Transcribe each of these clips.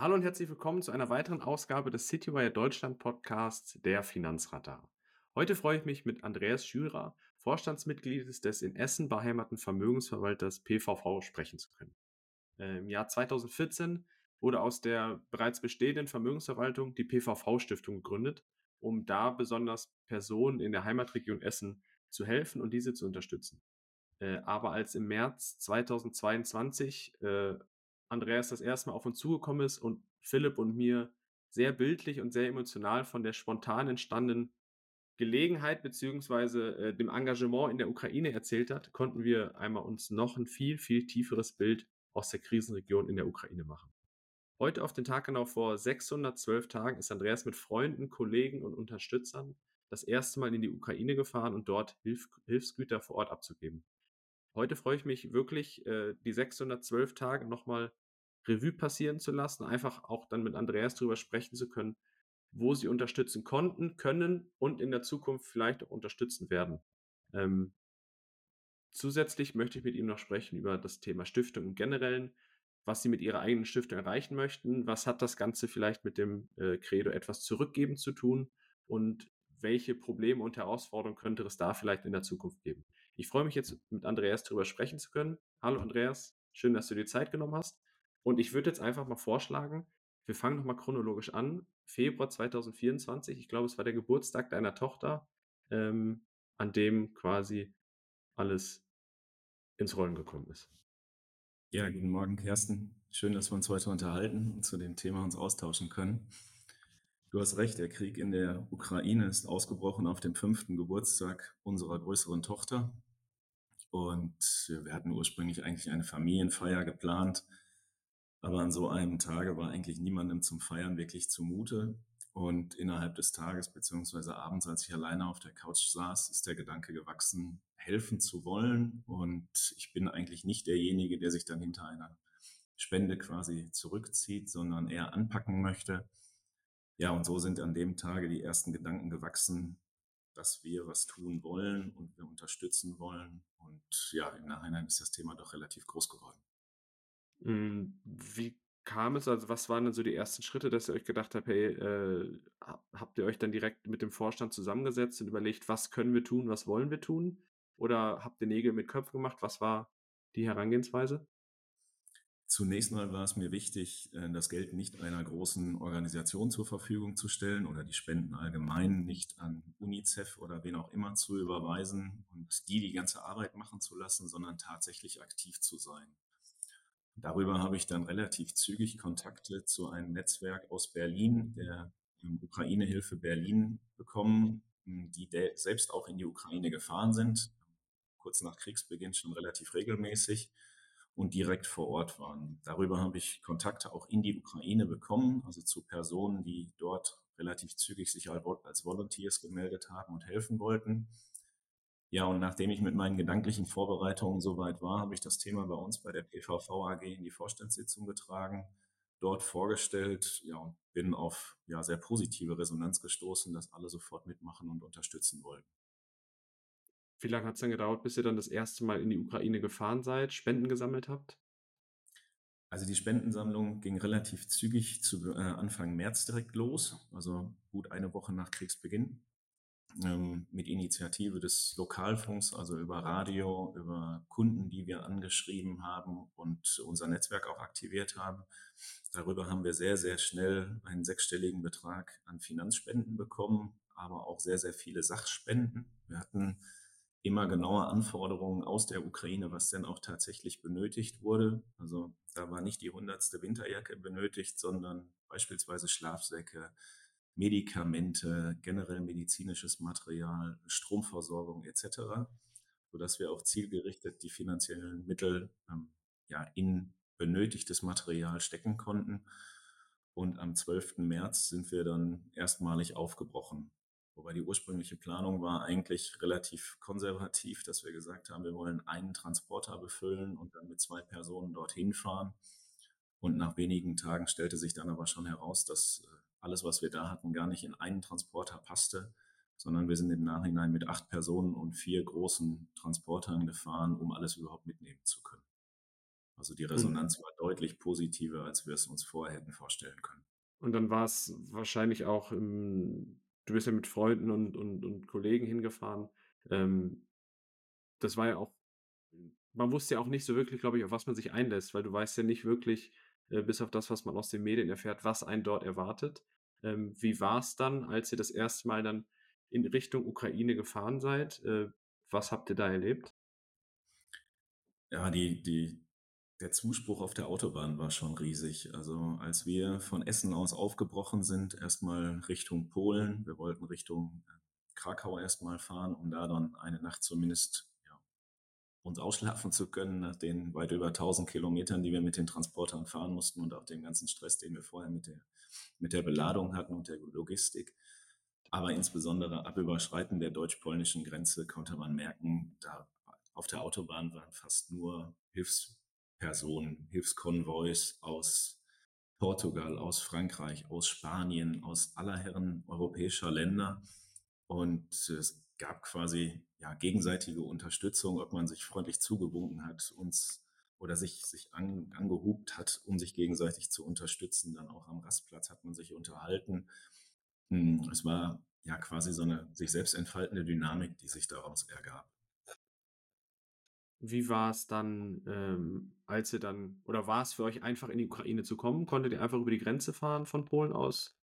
Hallo und herzlich willkommen zu einer weiteren Ausgabe des Citywire Deutschland Podcasts Der Finanzradar. Heute freue ich mich mit Andreas Schürer, Vorstandsmitglied des in Essen beheimaten Vermögensverwalters PVV, sprechen zu können. Im Jahr 2014 wurde aus der bereits bestehenden Vermögensverwaltung die PVV-Stiftung gegründet, um da besonders Personen in der Heimatregion Essen zu helfen und diese zu unterstützen. Äh, aber als im März 2022 äh, Andreas das erste Mal auf uns zugekommen ist und Philipp und mir sehr bildlich und sehr emotional von der spontan entstandenen Gelegenheit beziehungsweise äh, dem Engagement in der Ukraine erzählt hat, konnten wir einmal uns noch ein viel, viel tieferes Bild aus der Krisenregion in der Ukraine machen. Heute auf den Tag genau vor 612 Tagen ist Andreas mit Freunden, Kollegen und Unterstützern das erste Mal in die Ukraine gefahren und dort Hilf Hilfsgüter vor Ort abzugeben. Heute freue ich mich wirklich, äh, die 612 Tage nochmal Revue passieren zu lassen, einfach auch dann mit Andreas drüber sprechen zu können, wo sie unterstützen konnten, können und in der Zukunft vielleicht auch unterstützen werden. Ähm, zusätzlich möchte ich mit ihm noch sprechen über das Thema Stiftung im Generellen, was sie mit ihrer eigenen Stiftung erreichen möchten, was hat das Ganze vielleicht mit dem äh, Credo etwas zurückgeben zu tun und welche Probleme und Herausforderungen könnte es da vielleicht in der Zukunft geben. Ich freue mich jetzt mit Andreas darüber sprechen zu können. Hallo Andreas, schön, dass du dir Zeit genommen hast. Und ich würde jetzt einfach mal vorschlagen, wir fangen nochmal chronologisch an. Februar 2024, ich glaube, es war der Geburtstag deiner Tochter, ähm, an dem quasi alles ins Rollen gekommen ist. Ja, guten Morgen, Kersten. Schön, dass wir uns heute unterhalten und zu dem Thema uns austauschen können. Du hast recht, der Krieg in der Ukraine ist ausgebrochen auf dem fünften Geburtstag unserer größeren Tochter. Und wir hatten ursprünglich eigentlich eine Familienfeier geplant. Aber an so einem Tage war eigentlich niemandem zum Feiern wirklich zumute. Und innerhalb des Tages beziehungsweise abends, als ich alleine auf der Couch saß, ist der Gedanke gewachsen, helfen zu wollen. Und ich bin eigentlich nicht derjenige, der sich dann hinter einer Spende quasi zurückzieht, sondern eher anpacken möchte. Ja, und so sind an dem Tage die ersten Gedanken gewachsen, dass wir was tun wollen und wir unterstützen wollen. Und ja, im Nachhinein ist das Thema doch relativ groß geworden. Hm, wie kam es? Also, was waren denn so die ersten Schritte, dass ihr euch gedacht habt, hey, äh, habt ihr euch dann direkt mit dem Vorstand zusammengesetzt und überlegt, was können wir tun, was wollen wir tun? Oder habt ihr Nägel mit Köpfen gemacht? Was war die Herangehensweise? Zunächst mal war es mir wichtig, äh, das Geld nicht einer großen Organisation zur Verfügung zu stellen oder die Spenden allgemein nicht an UNICEF oder wen auch immer zu überweisen und die die ganze Arbeit machen zu lassen, sondern tatsächlich aktiv zu sein. Darüber habe ich dann relativ zügig Kontakte zu einem Netzwerk aus Berlin, der Ukraine-Hilfe Berlin bekommen, die selbst auch in die Ukraine gefahren sind, kurz nach Kriegsbeginn schon relativ regelmäßig und direkt vor Ort waren. Darüber habe ich Kontakte auch in die Ukraine bekommen, also zu Personen, die dort relativ zügig sich als Volunteers gemeldet haben und helfen wollten. Ja, und nachdem ich mit meinen gedanklichen Vorbereitungen soweit war, habe ich das Thema bei uns bei der PVV AG in die Vorstandssitzung getragen, dort vorgestellt, ja, und bin auf ja, sehr positive Resonanz gestoßen, dass alle sofort mitmachen und unterstützen wollen. Wie lange hat es dann gedauert, bis ihr dann das erste Mal in die Ukraine gefahren seid, Spenden gesammelt habt? Also die Spendensammlung ging relativ zügig zu äh, Anfang März direkt los, also gut eine Woche nach Kriegsbeginn ähm, mit Initiative des Lokalfunks, also über Radio, über Kunden, die wir angeschrieben haben und unser Netzwerk auch aktiviert haben. Darüber haben wir sehr, sehr schnell einen sechsstelligen Betrag an Finanzspenden bekommen, aber auch sehr, sehr viele Sachspenden. Wir hatten immer genaue Anforderungen aus der Ukraine, was denn auch tatsächlich benötigt wurde. Also da war nicht die hundertste Winterjacke benötigt, sondern beispielsweise Schlafsäcke, Medikamente, generell medizinisches Material, Stromversorgung etc., sodass wir auch zielgerichtet die finanziellen Mittel ähm, ja, in benötigtes Material stecken konnten. Und am 12. März sind wir dann erstmalig aufgebrochen. Wobei die ursprüngliche Planung war eigentlich relativ konservativ, dass wir gesagt haben, wir wollen einen Transporter befüllen und dann mit zwei Personen dorthin fahren. Und nach wenigen Tagen stellte sich dann aber schon heraus, dass äh, alles, was wir da hatten, gar nicht in einen Transporter passte, sondern wir sind im Nachhinein mit acht Personen und vier großen Transportern gefahren, um alles überhaupt mitnehmen zu können. Also die Resonanz war deutlich positiver, als wir es uns vorher hätten vorstellen können. Und dann war es wahrscheinlich auch, im, du bist ja mit Freunden und, und, und Kollegen hingefahren. Ähm, das war ja auch, man wusste ja auch nicht so wirklich, glaube ich, auf was man sich einlässt, weil du weißt ja nicht wirklich, äh, bis auf das, was man aus den Medien erfährt, was einen dort erwartet. Ähm, wie war es dann, als ihr das erste Mal dann in Richtung Ukraine gefahren seid? Äh, was habt ihr da erlebt? Ja, die, die, der Zuspruch auf der Autobahn war schon riesig. Also als wir von Essen aus aufgebrochen sind, erstmal Richtung Polen, wir wollten Richtung äh, Krakau erstmal fahren, um da dann eine Nacht zumindest uns ausschlafen zu können, nach den weit über 1000 Kilometern, die wir mit den Transportern fahren mussten und auch dem ganzen Stress, den wir vorher mit der, mit der Beladung hatten und der Logistik. Aber insbesondere ab Überschreiten der deutsch-polnischen Grenze konnte man merken, da auf der Autobahn waren fast nur Hilfspersonen, Hilfskonvois aus Portugal, aus Frankreich, aus Spanien, aus aller Herren europäischer Länder. Und es gab quasi ja, gegenseitige Unterstützung, ob man sich freundlich zugewunken hat, uns oder sich, sich an, angehubt hat, um sich gegenseitig zu unterstützen. Dann auch am Rastplatz hat man sich unterhalten. Hm, es war ja quasi so eine sich selbst entfaltende Dynamik, die sich daraus ergab. Wie war es dann, ähm, als ihr dann, oder war es für euch einfach in die Ukraine zu kommen? Konntet ihr einfach über die Grenze fahren von Polen aus?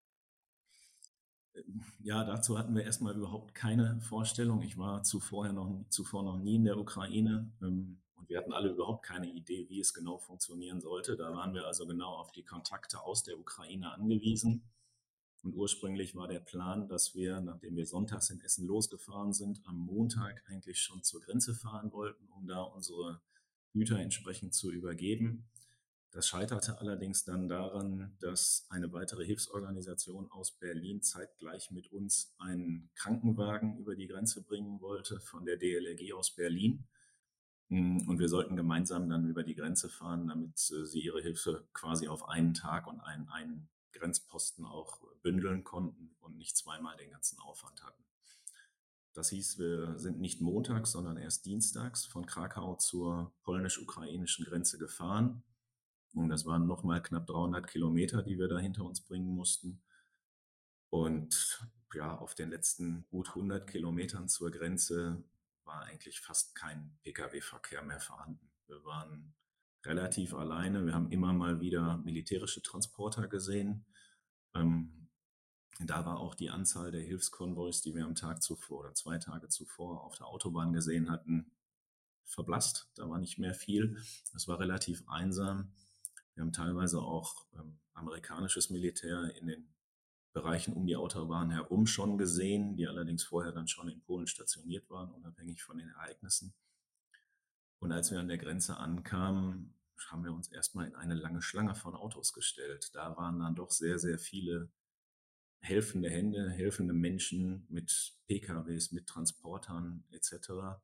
Ja, dazu hatten wir erstmal überhaupt keine Vorstellung. Ich war zuvor noch, zuvor noch nie in der Ukraine ähm, und wir hatten alle überhaupt keine Idee, wie es genau funktionieren sollte. Da waren wir also genau auf die Kontakte aus der Ukraine angewiesen. Und ursprünglich war der Plan, dass wir, nachdem wir sonntags in Essen losgefahren sind, am Montag eigentlich schon zur Grenze fahren wollten, um da unsere Güter entsprechend zu übergeben. Das scheiterte allerdings dann daran, dass eine weitere Hilfsorganisation aus Berlin zeitgleich mit uns einen Krankenwagen über die Grenze bringen wollte von der DLRG aus Berlin. Und wir sollten gemeinsam dann über die Grenze fahren, damit äh, sie ihre Hilfe quasi auf einen Tag und einen, einen Grenzposten auch bündeln konnten und nicht zweimal den ganzen Aufwand hatten. Das hieß, wir sind nicht montags, sondern erst dienstags von Krakau zur polnisch-ukrainischen Grenze gefahren. Und das waren nochmal knapp 300 Kilometer, die wir da hinter uns bringen mussten. Und ja, auf den letzten gut 100 Kilometern zur Grenze war eigentlich fast kein Pkw-Verkehr mehr vorhanden. Wir waren relativ alleine. Wir haben immer mal wieder militärische Transporter gesehen. Ähm, da war auch die Anzahl der Hilfskonvois, die wir am Tag zuvor oder zwei Tage zuvor auf der Autobahn gesehen hatten, verblasst. Da war nicht mehr viel. Es war relativ einsam. Wir haben teilweise auch ähm, amerikanisches Militär in den Bereichen um die Autobahn herum schon gesehen, die allerdings vorher dann schon in Polen stationiert waren, unabhängig von den Ereignissen. Und als wir an der Grenze ankamen, haben wir uns erstmal in eine lange Schlange von Autos gestellt. Da waren dann doch sehr, sehr viele helfende Hände, helfende Menschen mit PKWs, mit Transportern etc.,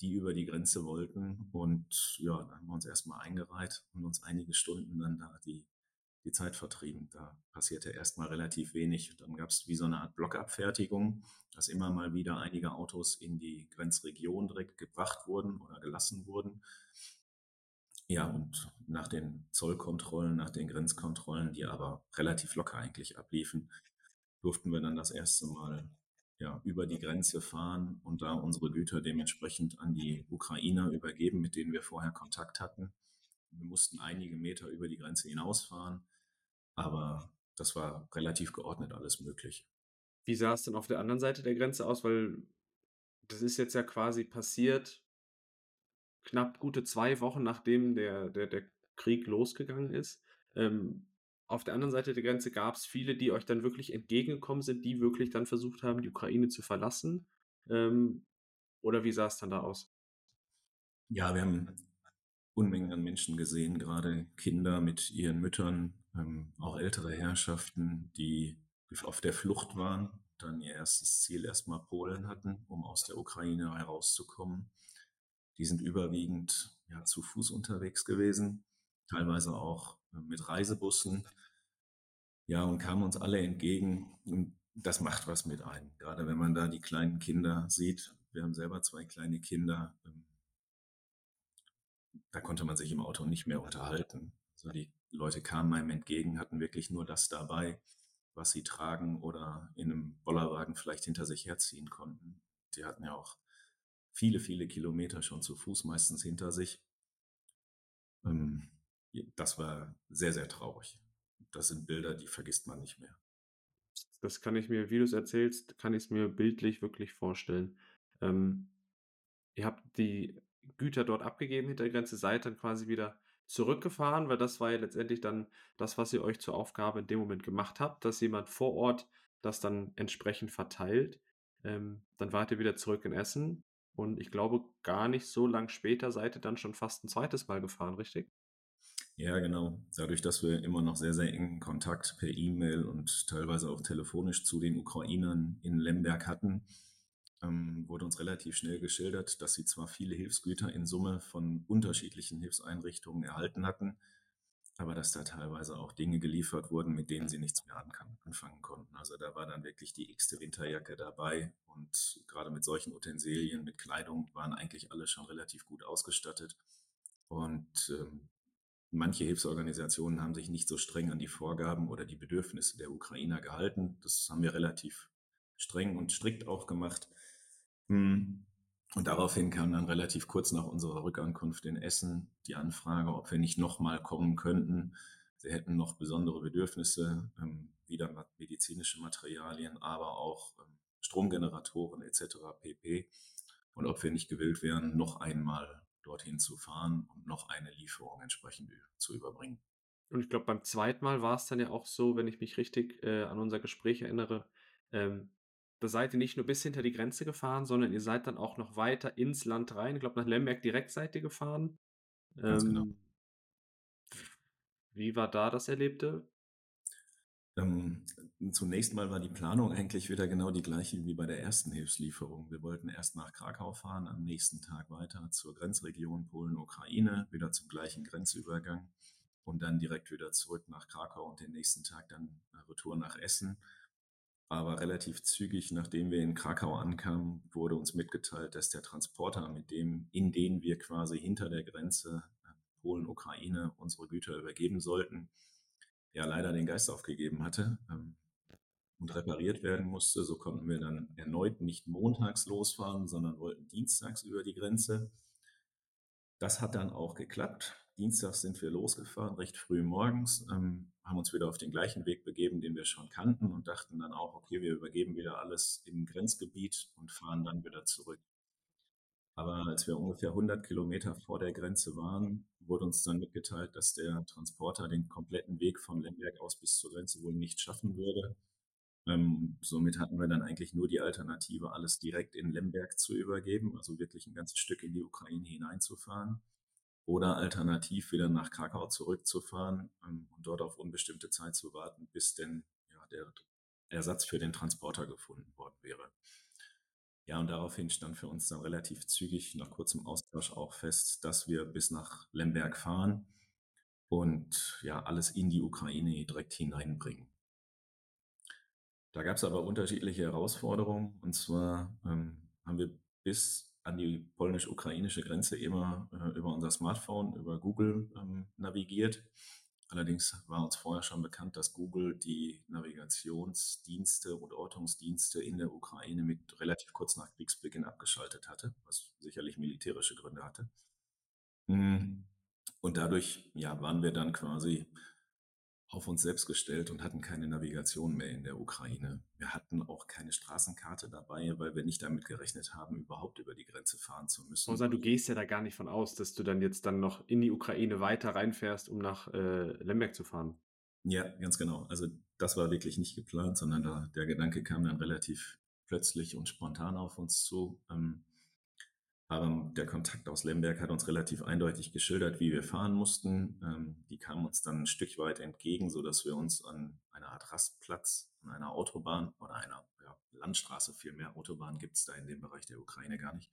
die über die Grenze wollten. Und ja, dann haben wir uns erstmal eingereiht und uns einige Stunden dann da die, die Zeit vertrieben. Da passierte erstmal relativ wenig. Dann gab es wie so eine Art Blockabfertigung, dass immer mal wieder einige Autos in die Grenzregion direkt gebracht wurden oder gelassen wurden. Ja, und nach den Zollkontrollen, nach den Grenzkontrollen, die aber relativ locker eigentlich abliefen, durften wir dann das erste Mal ja, über die Grenze fahren und da unsere Güter dementsprechend an die Ukrainer übergeben, mit denen wir vorher Kontakt hatten. Wir mussten einige Meter über die Grenze hinausfahren, aber das war relativ geordnet alles möglich. Wie sah es denn auf der anderen Seite der Grenze aus? Weil das ist jetzt ja quasi passiert, knapp gute zwei Wochen nachdem der, der, der Krieg losgegangen ist. Ähm, auf der anderen Seite der Grenze gab es viele, die euch dann wirklich entgegengekommen sind, die wirklich dann versucht haben, die Ukraine zu verlassen. Ähm, oder wie sah es dann da aus? Ja, wir haben Unmengen an Menschen gesehen, gerade Kinder mit ihren Müttern, ähm, auch ältere Herrschaften, die auf der Flucht waren, dann ihr erstes Ziel erstmal Polen hatten, um aus der Ukraine herauszukommen. Die sind überwiegend ja, zu Fuß unterwegs gewesen, teilweise auch äh, mit Reisebussen. Ja, und kamen uns alle entgegen. Und das macht was mit einem. Gerade wenn man da die kleinen Kinder sieht. Wir haben selber zwei kleine Kinder. Ähm, da konnte man sich im Auto nicht mehr unterhalten. Also die Leute kamen einem entgegen, hatten wirklich nur das dabei, was sie tragen oder in einem Bollerwagen vielleicht hinter sich herziehen konnten. Die hatten ja auch viele, viele Kilometer schon zu Fuß meistens hinter sich. Ähm, das war sehr, sehr traurig. Das sind Bilder, die vergisst man nicht mehr. Das kann ich mir, wie du es erzählst, kann ich es mir bildlich wirklich vorstellen. Ähm, ihr habt die Güter dort abgegeben hinter der Grenze, seid dann quasi wieder zurückgefahren, weil das war ja letztendlich dann das, was ihr euch zur Aufgabe in dem Moment gemacht habt, dass jemand vor Ort das dann entsprechend verteilt. Ähm, dann wart ihr wieder zurück in Essen und ich glaube, gar nicht so lang später seid ihr dann schon fast ein zweites Mal gefahren, richtig? Ja, genau. Dadurch, dass wir immer noch sehr, sehr engen Kontakt per E-Mail und teilweise auch telefonisch zu den Ukrainern in Lemberg hatten, ähm, wurde uns relativ schnell geschildert, dass sie zwar viele Hilfsgüter in Summe von unterschiedlichen Hilfseinrichtungen erhalten hatten, aber dass da teilweise auch Dinge geliefert wurden, mit denen sie nichts mehr anfangen konnten. Also da war dann wirklich die x-te Winterjacke dabei und gerade mit solchen Utensilien, mit Kleidung waren eigentlich alle schon relativ gut ausgestattet. Und ähm, manche Hilfsorganisationen haben sich nicht so streng an die Vorgaben oder die Bedürfnisse der Ukrainer gehalten. Das haben wir relativ streng und strikt auch gemacht. Hm. Und daraufhin kam dann relativ kurz nach unserer Rückankunft in Essen die Anfrage, ob wir nicht nochmal kommen könnten. Sie hätten noch besondere Bedürfnisse, ähm, wieder medizinische Materialien, aber auch ähm, Stromgeneratoren etc. pp. Und ob wir nicht gewillt wären, noch einmal dorthin zu fahren und noch eine Lieferung entsprechend zu überbringen. Und ich glaube, beim zweiten Mal war es dann ja auch so, wenn ich mich richtig äh, an unser Gespräch erinnere, ähm, da seid ihr nicht nur bis hinter die Grenze gefahren, sondern ihr seid dann auch noch weiter ins Land rein. Ich glaube, nach Lemberg direkt seid ihr gefahren. Ganz genau. Ähm, wie war da das Erlebte? Ähm, zunächst mal war die Planung eigentlich wieder genau die gleiche wie bei der ersten Hilfslieferung. Wir wollten erst nach Krakau fahren, am nächsten Tag weiter zur Grenzregion Polen-Ukraine, wieder zum gleichen Grenzübergang und dann direkt wieder zurück nach Krakau und den nächsten Tag dann Retour nach Essen. Aber relativ zügig, nachdem wir in Krakau ankamen, wurde uns mitgeteilt, dass der Transporter, mit dem, in den wir quasi hinter der Grenze äh, Polen, Ukraine unsere Güter übergeben sollten, ja leider den Geist aufgegeben hatte ähm, und repariert werden musste. So konnten wir dann erneut nicht montags losfahren, sondern wollten dienstags über die Grenze. Das hat dann auch geklappt. Dienstags sind wir losgefahren, recht früh morgens, ähm, haben uns wieder auf den gleichen Weg begeben, den wir schon kannten und dachten dann auch, okay, wir übergeben wieder alles im Grenzgebiet und fahren dann wieder zurück. Aber als wir ungefähr 100 Kilometer vor der Grenze waren, wurde uns dann mitgeteilt, dass der Transporter den kompletten Weg von Lemberg aus bis zur Grenze wohl nicht schaffen würde. Ähm, somit hatten wir dann eigentlich nur die Alternative, alles direkt in Lemberg zu übergeben, also wirklich ein ganzes Stück in die Ukraine hineinzufahren oder alternativ wieder nach Krakau zurückzufahren ähm, und dort auf unbestimmte Zeit zu warten, bis denn ja, der Ersatz für den Transporter gefunden worden wäre. Ja, und daraufhin stand für uns dann relativ zügig nach kurzem Austausch auch fest, dass wir bis nach Lemberg fahren und ja, alles in die Ukraine direkt hineinbringen. Da gab es aber unterschiedliche Herausforderungen. Und zwar ähm, haben wir bis an die polnisch-ukrainische Grenze immer äh, über unser Smartphone, über Google ähm, navigiert. Allerdings war uns vorher schon bekannt, dass Google die Navigationsdienste und Ortungsdienste in der Ukraine mit relativ kurz nach Kriegsbeginn abgeschaltet hatte, was sicherlich militärische Gründe hatte. Hm. Und dadurch ja, waren wir dann quasi auf uns selbst gestellt und hatten keine Navigation mehr in der Ukraine. Wir hatten auch keine Straßenkarte dabei, weil wir nicht damit gerechnet haben, überhaupt über die Grenze fahren zu müssen. Rosa, du gehst ja da gar nicht von aus, dass du dann jetzt dann noch in die Ukraine weiter reinfährst, um nach äh, Lemberg zu fahren. Ja, ganz genau. Also das war wirklich nicht geplant, sondern da, der Gedanke kam dann relativ plötzlich und spontan auf uns zu. Ähm, aber der Kontakt aus Lemberg hat uns relativ eindeutig geschildert, wie wir fahren mussten. Ähm, die kamen uns dann ein Stück weit entgegen, so dass wir uns an einer Art Rastplatz, an einer Autobahn oder einer ja, Landstraße, viel mehr Autobahn gibt es da in dem Bereich der Ukraine gar nicht,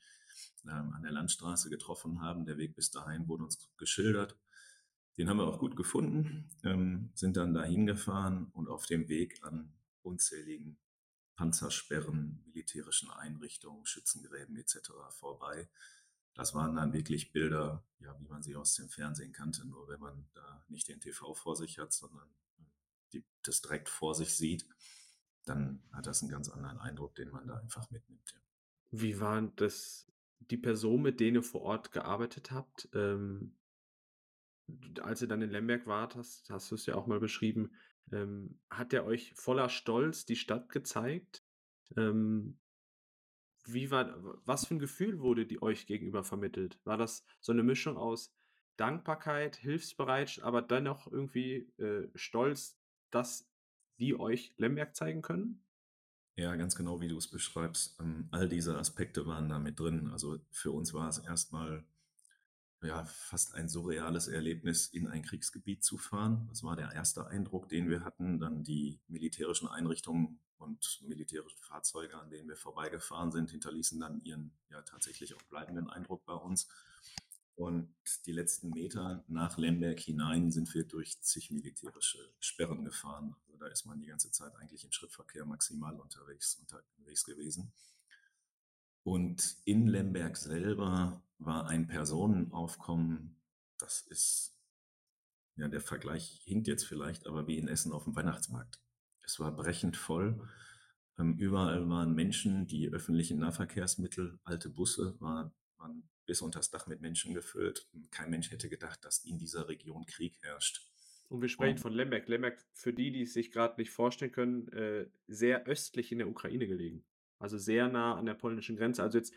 ähm, an der Landstraße getroffen haben. Der Weg bis dahin wurde uns geschildert. Den haben wir auch gut gefunden, ähm, sind dann dahin gefahren und auf dem Weg an unzähligen Panzersperren, militärischen Einrichtungen, Schützengräben etc. vorbei. das waren dann wirklich Bilder, ja, wie man sie aus dem Fernsehen kannte. Nur wenn man da nicht den TV vor sich hat, sondern die, das direkt vor sich sieht, dann hat das einen ganz anderen Eindruck, den man da einfach mitnimmt. Ja. Wie waren das die Person, mit denen ihr vor Ort gearbeitet habt? Ähm, als ihr dann in Lemberg wart, hast, hast du es ja auch mal beschrieben, ähm, hat er euch voller Stolz die Stadt gezeigt? Ähm, wie war, was für ein Gefühl wurde die euch gegenüber vermittelt? War das so eine Mischung aus Dankbarkeit, Hilfsbereit, aber dennoch irgendwie äh, Stolz, dass die euch Lemberg zeigen können? Ja, ganz genau, wie du es beschreibst. Ähm, all diese Aspekte waren da mit drin. Also für uns war es erstmal ja, fast ein surreales Erlebnis, in ein Kriegsgebiet zu fahren. Das war der erste Eindruck, den wir hatten. Dann die militärischen Einrichtungen und militärische Fahrzeuge, an denen wir vorbeigefahren sind, hinterließen dann ihren ja tatsächlich auch bleibenden Eindruck bei uns. Und die letzten Meter nach Lemberg hinein sind wir durch zig militärische Sperren gefahren. Also da ist man die ganze Zeit eigentlich im Schrittverkehr maximal unterwegs, unterwegs gewesen. Und in Lemberg selber war ein Personenaufkommen, das ist, ja, der Vergleich hinkt jetzt vielleicht, aber wie in Essen auf dem Weihnachtsmarkt. Es war brechend voll. Ähm, überall waren Menschen, die öffentlichen Nahverkehrsmittel, alte Busse war, waren bis unter das Dach mit Menschen gefüllt. Kein Mensch hätte gedacht, dass in dieser Region Krieg herrscht. Und wir sprechen Und, von Lemberg. Lemberg, für die, die es sich gerade nicht vorstellen können, äh, sehr östlich in der Ukraine gelegen. Also sehr nah an der polnischen Grenze. Also jetzt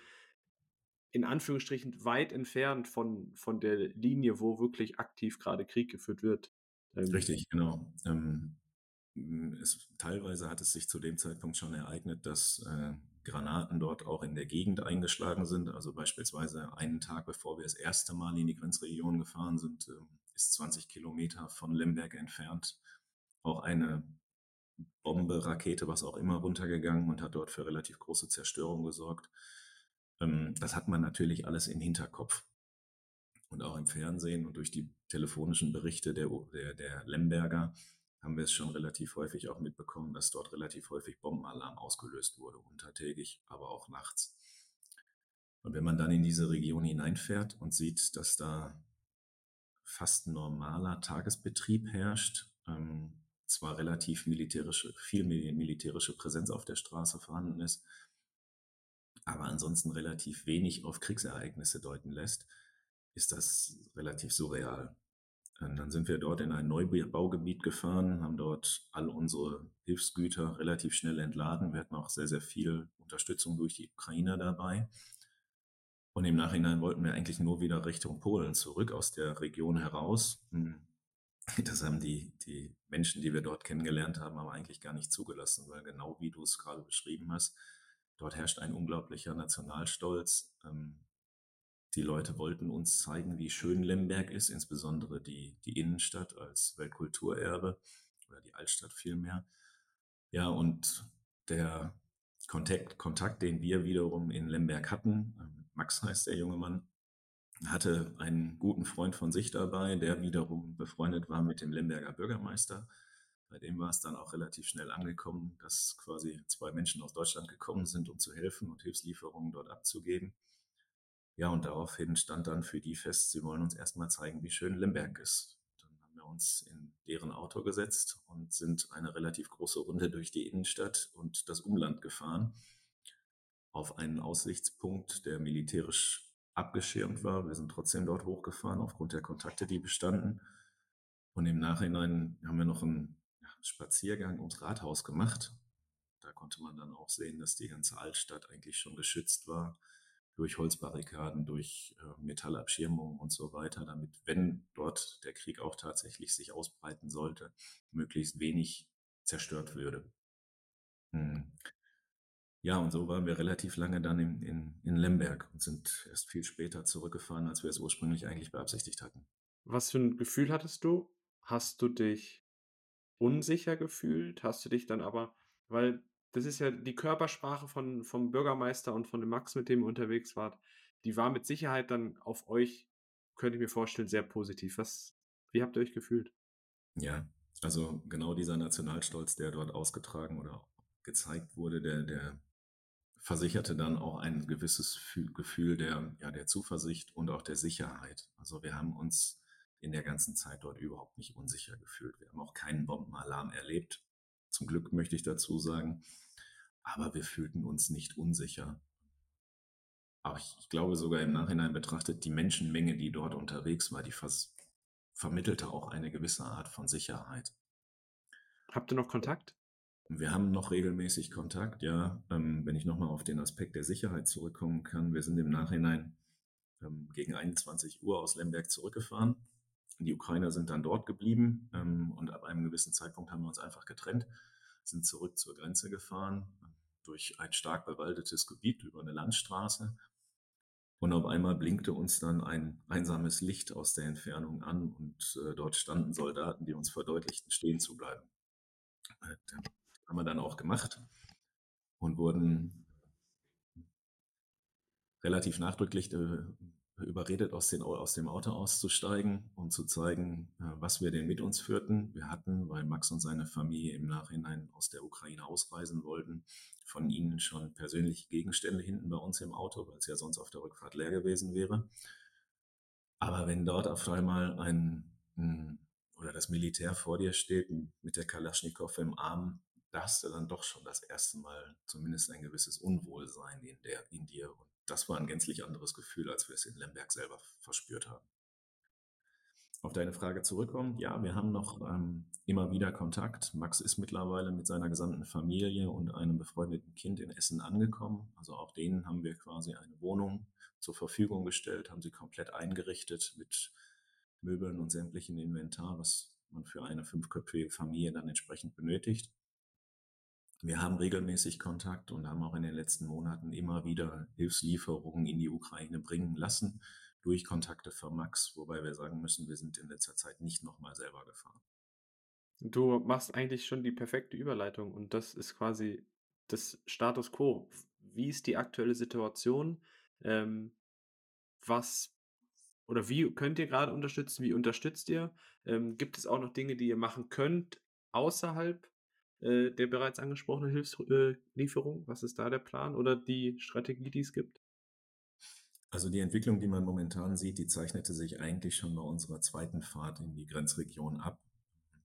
in Anführungsstrichen weit entfernt von, von der Linie, wo wirklich aktiv gerade Krieg geführt wird. Ähm, Richtig, genau. Ähm, es, teilweise hat es sich zu dem Zeitpunkt schon ereignet, dass äh, Granaten dort auch in der Gegend eingeschlagen sind. Also beispielsweise einen Tag bevor wir das erste Mal in die Grenzregion gefahren sind, äh, ist 20 Kilometer von Lemberg entfernt auch eine Bombe, Rakete, was auch immer runtergegangen und hat dort für relativ große Zerstörung gesorgt. Ähm, das hat man natürlich alles im Hinterkopf. Und auch im Fernsehen und durch die telefonischen Berichte der, der, der Lemberger haben wir es schon relativ häufig auch mitbekommen, dass dort relativ häufig Bombenalarm ausgelöst wurde, untertägig, aber auch nachts. Und wenn man dann in diese Region hineinfährt und sieht, dass da fast normaler Tagesbetrieb herrscht, ähm, zwar relativ militärische, viel militärische Präsenz auf der Straße vorhanden ist, aber ansonsten relativ wenig auf Kriegsereignisse deuten lässt, ist das relativ surreal. Und dann sind wir dort in ein Neubaugebiet gefahren, haben dort all unsere Hilfsgüter relativ schnell entladen. Wir hatten auch sehr, sehr viel Unterstützung durch die Ukraine dabei. Und im Nachhinein wollten wir eigentlich nur wieder Richtung Polen zurück aus der Region heraus. Hm. Das haben die, die Menschen, die wir dort kennengelernt haben, aber eigentlich gar nicht zugelassen, weil genau wie du es gerade beschrieben hast, Dort herrscht ein unglaublicher Nationalstolz. Ähm, die Leute wollten uns zeigen, wie schön Lemberg ist, insbesondere die, die Innenstadt als Weltkulturerbe oder die Altstadt vielmehr. Ja, und der Kontakt, Kontakt, den wir wiederum in Lemberg hatten, ähm, Max heißt der junge Mann, hatte einen guten Freund von sich dabei, der wiederum befreundet war mit dem Lemberger Bürgermeister. Bei dem war es dann auch relativ schnell angekommen, dass quasi zwei Menschen aus Deutschland gekommen sind, um zu helfen und Hilfslieferungen dort abzugeben. Ja, und daraufhin stand dann für die fest, sie wollen uns erstmal zeigen, wie schön Lemberg ist. Dann haben wir uns in deren Auto gesetzt und sind eine relativ große Runde durch die Innenstadt und das Umland gefahren. Auf einen Aussichtspunkt, der militärisch abgeschirmt war. Wir sind trotzdem dort hochgefahren aufgrund der Kontakte, die bestanden. Und im Nachhinein haben wir noch einen Spaziergang ums Rathaus gemacht. Da konnte man dann auch sehen, dass die ganze Altstadt eigentlich schon geschützt war durch Holzbarrikaden, durch äh, Metallabschirmungen und so weiter, damit, wenn dort der Krieg auch tatsächlich sich ausbreiten sollte, möglichst wenig zerstört würde. Hm. Ja, und so waren wir relativ lange dann in, in, in Lemberg und sind erst viel später zurückgefahren, als wir es ursprünglich eigentlich beabsichtigt hatten. Was für ein Gefühl hattest du? Hast du dich unsicher gefühlt? Hast du dich dann aber, weil das ist ja die Körpersprache von, vom Bürgermeister und von dem Max, mit dem ihr unterwegs wart, die war mit Sicherheit dann auf euch, könnte ich mir vorstellen, sehr positiv. Was, wie habt ihr euch gefühlt? Ja, also genau dieser Nationalstolz, der dort ausgetragen oder gezeigt wurde, der, der versicherte dann auch ein gewisses Gefühl der, ja, der Zuversicht und auch der Sicherheit. Also wir haben uns in der ganzen Zeit dort überhaupt nicht unsicher gefühlt. Keinen Bombenalarm erlebt. Zum Glück möchte ich dazu sagen. Aber wir fühlten uns nicht unsicher. Aber ich, ich glaube sogar im Nachhinein betrachtet, die Menschenmenge, die dort unterwegs war, die vers vermittelte auch eine gewisse Art von Sicherheit. Habt ihr noch Kontakt? Wir haben noch regelmäßig Kontakt, ja. Ähm, wenn ich nochmal auf den Aspekt der Sicherheit zurückkommen kann, wir sind im Nachhinein ähm, gegen 21 Uhr aus Lemberg zurückgefahren. Die Ukrainer sind dann dort geblieben ähm, und ab einem gewissen Zeitpunkt haben wir uns einfach getrennt, sind zurück zur Grenze gefahren, durch ein stark bewaldetes Gebiet über eine Landstraße. Und auf einmal blinkte uns dann ein einsames Licht aus der Entfernung an und äh, dort standen Soldaten, die uns verdeutlichten, stehen zu bleiben. Äh, haben wir dann auch gemacht und wurden relativ nachdrücklich äh, überredet, aus, den, aus, dem Auto auszusteigen und zu zeigen, äh, was wir denn mit uns führten. Wir hatten, weil Max und seine Familie im Nachhinein aus der Ukraine ausreisen wollten, von ihnen schon persönliche Gegenstände hinten bei uns im Auto, weil es ja sonst auf der Rückfahrt leer gewesen wäre. Aber wenn dort auf einmal ein, oder das Militär vor dir steht mit der Kalaschnikow im Arm da hast du dann doch schon das erste Mal zumindest ein gewisses Unwohlsein in, der, in dir. Und das war ein gänzlich anderes Gefühl, als wir es in Lemberg selber verspürt haben. Auf deine Frage zurückkommen, ja, wir haben noch ähm, immer wieder Kontakt. Max ist mittlerweile mit seiner gesamten Familie und einem befreundeten Kind in Essen angekommen. Also auch denen haben wir quasi eine Wohnung zur Verfügung gestellt, haben sie komplett eingerichtet mit Möbeln und sämtlichen Inventar, was man für eine fünfköpfige Familie dann entsprechend benötigt. Wir haben regelmäßig Kontakt und haben auch in den letzten Monaten immer wieder Hilfslieferungen in die Ukraine bringen lassen durch Kontakte von Max, wobei wir sagen müssen, wir sind in letzter Zeit nicht nochmal selber gefahren. Du machst eigentlich schon die perfekte Überleitung und das ist quasi das Status quo. Wie ist die aktuelle Situation? Ähm, was oder wie könnt ihr gerade unterstützen? Wie unterstützt ihr? Ähm, gibt es auch noch Dinge, die ihr machen könnt außerhalb äh, der bereits angesprochenen Hilfslieferung? Was ist da der Plan oder die Strategie, die es gibt? Also die Entwicklung, die man momentan sieht, die zeichnete sich eigentlich schon bei unserer zweiten Fahrt in die Grenzregion ab.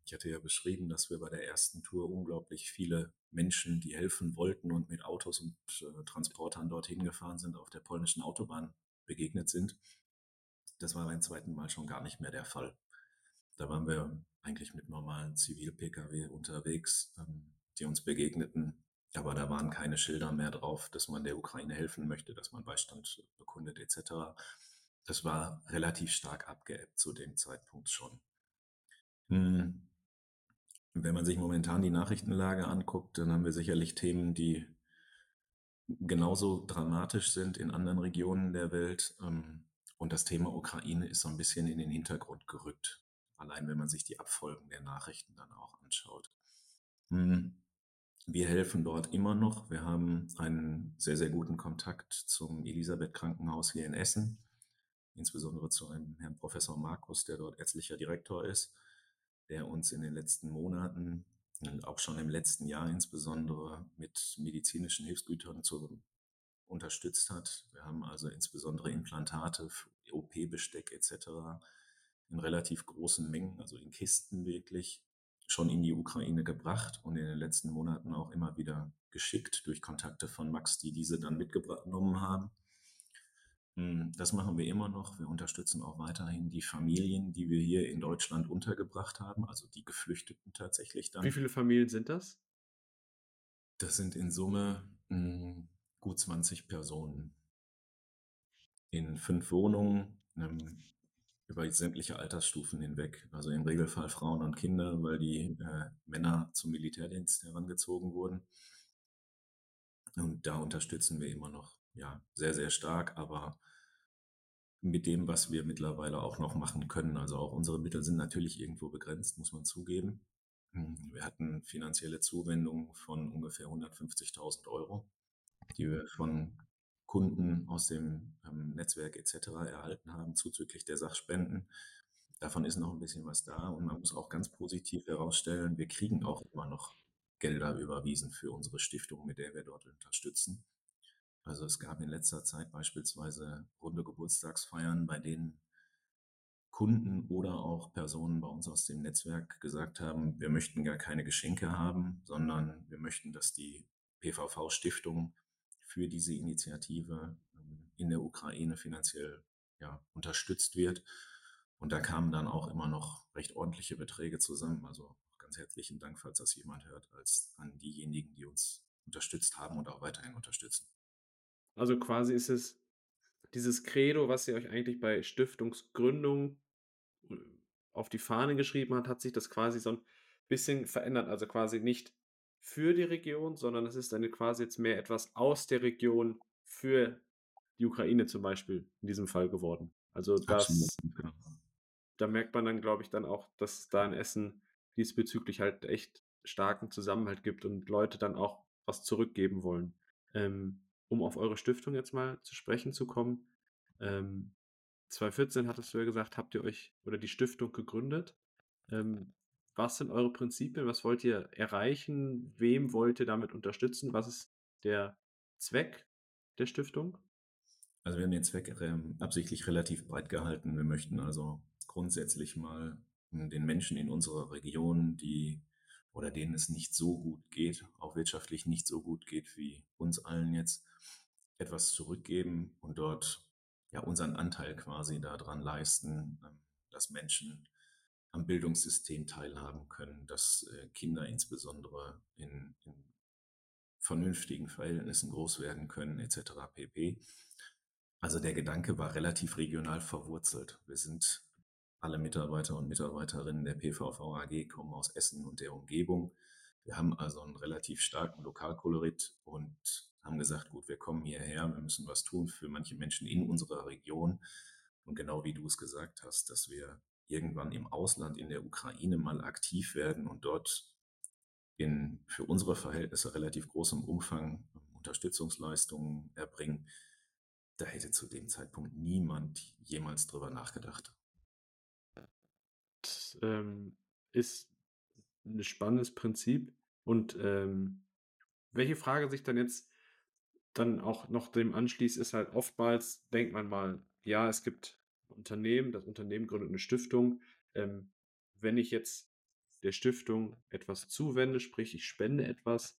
Ich hatte ja beschrieben, dass wir bei der ersten Tour unglaublich viele Menschen, die helfen wollten und mit Autos und äh, Transportern dorthin gefahren sind, auf der polnischen Autobahn begegnet sind. Das war beim zweiten Mal schon gar nicht mehr der Fall. Da waren wir eigentlich mit normalen Zivil-Pkw unterwegs, ähm, die uns begegneten. Aber da waren keine Schilder mehr drauf, dass man der Ukraine helfen möchte, dass man Beistand bekundet etc. Das war relativ stark abgeebbt zu dem Zeitpunkt schon. Hm. Wenn man sich momentan die Nachrichtenlage anguckt, dann haben wir sicherlich Themen, die genauso dramatisch sind in anderen Regionen der Welt. Ähm, und das Thema Ukraine ist so ein bisschen in den Hintergrund gerückt allein wenn man sich die Abfolgen der Nachrichten dann auch anschaut. Hm, wir helfen dort immer noch. Wir haben einen sehr, sehr guten Kontakt zum Elisabeth Krankenhaus hier in Essen, insbesondere zu einem Herrn Professor Markus, der dort ärztlicher Direktor ist, der uns in den letzten Monaten und auch schon im letzten Jahr insbesondere mit medizinischen Hilfsgütern zu, unterstützt hat. Wir haben also insbesondere Implantate, OP-Besteck etc in relativ großen Mengen, also in Kisten wirklich, schon in die Ukraine gebracht und in den letzten Monaten auch immer wieder geschickt durch Kontakte von Max, die diese dann mitgenommen haben. Hm, das machen wir immer noch. Wir unterstützen auch weiterhin die Familien, die wir hier in Deutschland untergebracht haben, also die Geflüchteten tatsächlich dann. Wie viele Familien sind das? Das sind in Summe mh, hm, gut 20 Personen in fünf Wohnungen, einem über sämtliche Altersstufen hinweg. Also im Regelfall Frauen und Kinder, weil die äh, Männer zum Militärdienst herangezogen wurden. Und da unterstützen wir immer noch, ja, sehr, sehr stark, aber mit dem, was wir mittlerweile auch noch machen können. Also auch unsere Mittel sind natürlich irgendwo begrenzt, muss man zugeben. Hm, wir hatten finanzielle Zuwendungen von ungefähr 150.000 Euro, die wir von Kunden aus dem ähm, Netzwerk etc. erhalten haben, zuzüglich der Sachspenden. Davon ist noch ein bisschen was da und man muss auch ganz positiv herausstellen, wir kriegen auch immer noch Gelder überwiesen für unsere Stiftung, mit der wir dort unterstützen. Also es gab in letzter Zeit beispielsweise runde Geburtstagsfeiern, bei denen Kunden oder auch Personen bei uns aus dem Netzwerk gesagt haben, wir möchten gar keine Geschenke haben, sondern wir möchten, dass die PVV-Stiftung für diese Initiative ähm, in der Ukraine finanziell ja, unterstützt wird. Und da kamen dann auch immer noch recht ordentliche Beträge zusammen. Also ganz herzlichen Dank, falls das jemand hört, als an diejenigen, die uns unterstützt haben und auch weiterhin unterstützen. Also quasi ist es dieses Credo, was ihr euch eigentlich bei Stiftungsgründung äh, auf die Fahne geschrieben hat, hat sich das quasi so ein bisschen verändert. Also quasi nicht für die Region, sondern es ist dann quasi jetzt mehr etwas aus der Region für die Ukraine zum Beispiel in diesem Fall geworden. Also das, da merkt man dann, glaube ich, dann auch, dass es da in Essen diesbezüglich halt echt starken Zusammenhalt gibt und Leute dann auch was zurückgeben wollen. Ähm, um auf eure Stiftung jetzt mal zu sprechen zu kommen. Ähm, 2014 hattest du ja gesagt, habt ihr euch oder die Stiftung gegründet. Ähm, was sind eure Prinzipien? Was wollt ihr erreichen? Wem wollt ihr damit unterstützen? Was ist der Zweck der Stiftung? Also wir haben den Zweck ähm, absichtlich relativ breit gehalten. Wir möchten also grundsätzlich mal den Menschen in unserer Region, die oder denen es nicht so gut geht, auch wirtschaftlich nicht so gut geht wie uns allen jetzt, etwas zurückgeben und dort ja unseren Anteil quasi daran leisten, ähm, dass Menschen am Bildungssystem teilhaben können, dass äh, Kinder insbesondere in, in vernünftigen Verhältnissen groß werden können, etc. pp. Also der Gedanke war relativ regional verwurzelt. Wir sind alle Mitarbeiter und Mitarbeiterinnen der PVV AG kommen aus Essen und der Umgebung. Wir haben also einen relativ starken Lokalkolorit und haben gesagt, gut, wir kommen hierher, wir müssen was tun für manche Menschen in unserer Region. Und genau wie du es gesagt hast, dass wir irgendwann im Ausland, in der Ukraine mal aktiv werden und dort in für unsere Verhältnisse relativ großem Umfang Unterstützungsleistungen erbringen, da hätte zu dem Zeitpunkt niemand jemals drüber nachgedacht ähm, ist ein spannendes Prinzip. Und ähm, welche Frage sich dann jetzt dann auch noch dem anschließt, ist halt oftmals, denkt man mal, ja, es gibt Unternehmen, das Unternehmen gründet eine Stiftung. Ähm, wenn ich jetzt der Stiftung etwas zuwende, sprich ich spende etwas,